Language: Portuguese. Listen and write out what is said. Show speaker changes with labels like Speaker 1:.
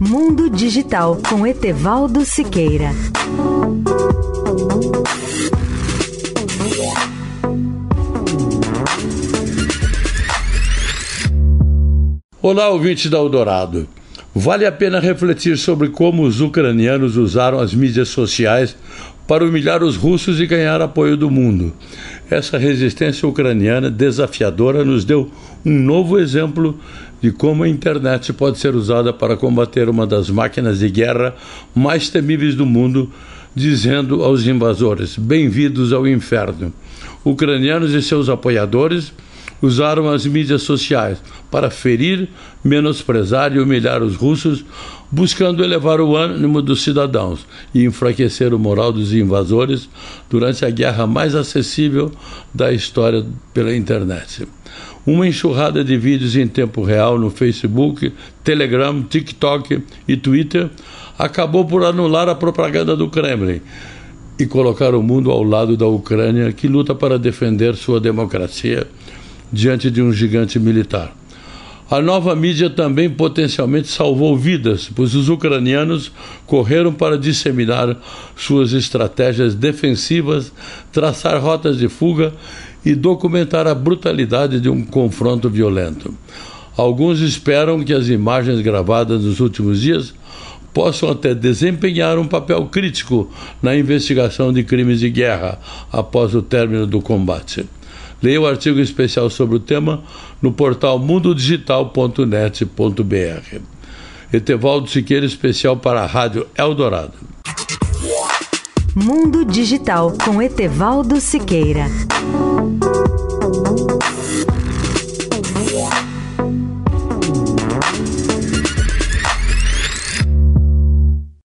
Speaker 1: Mundo Digital com Etevaldo Siqueira.
Speaker 2: Olá, ouvinte da Eldorado. Vale a pena refletir sobre como os ucranianos usaram as mídias sociais para humilhar os russos e ganhar apoio do mundo. Essa resistência ucraniana desafiadora nos deu um novo exemplo de como a internet pode ser usada para combater uma das máquinas de guerra mais temíveis do mundo, dizendo aos invasores: bem-vindos ao inferno. Ucranianos e seus apoiadores usaram as mídias sociais para ferir, menosprezar e humilhar os russos, buscando elevar o ânimo dos cidadãos e enfraquecer o moral dos invasores durante a guerra mais acessível da história pela internet. Uma enxurrada de vídeos em tempo real no Facebook, Telegram, TikTok e Twitter acabou por anular a propaganda do Kremlin e colocar o mundo ao lado da Ucrânia, que luta para defender sua democracia diante de um gigante militar. A nova mídia também potencialmente salvou vidas, pois os ucranianos correram para disseminar suas estratégias defensivas, traçar rotas de fuga e documentar a brutalidade de um confronto violento. Alguns esperam que as imagens gravadas nos últimos dias possam até desempenhar um papel crítico na investigação de crimes de guerra após o término do combate. Leia o artigo especial sobre o tema no portal mundodigital.net.br. Etevaldo Siqueira, especial para a Rádio Eldorado.
Speaker 1: Mundo Digital com Etevaldo Siqueira.